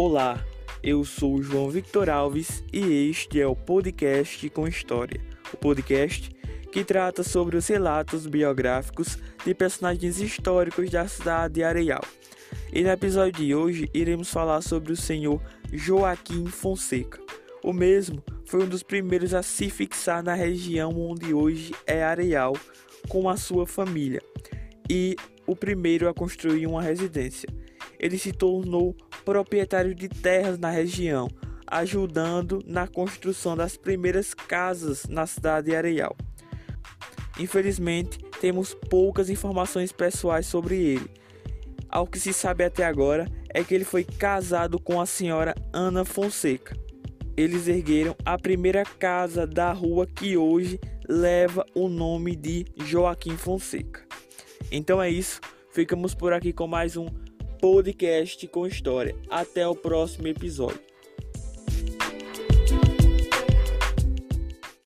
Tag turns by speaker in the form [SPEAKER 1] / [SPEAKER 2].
[SPEAKER 1] Olá, eu sou João Victor Alves e este é o podcast com História, o podcast que trata sobre os relatos biográficos de personagens históricos da cidade de Areal. E no episódio de hoje iremos falar sobre o senhor Joaquim Fonseca. O mesmo foi um dos primeiros a se fixar na região onde hoje é Areal com a sua família e o primeiro a construir uma residência. Ele se tornou proprietário de terras na região, ajudando na construção das primeiras casas na cidade de Areal. Infelizmente, temos poucas informações pessoais sobre ele. Ao que se sabe até agora é que ele foi casado com a senhora Ana Fonseca. Eles ergueram a primeira casa da rua que hoje leva o nome de Joaquim Fonseca. Então é isso, ficamos por aqui com mais um podcast com história. Até o próximo episódio.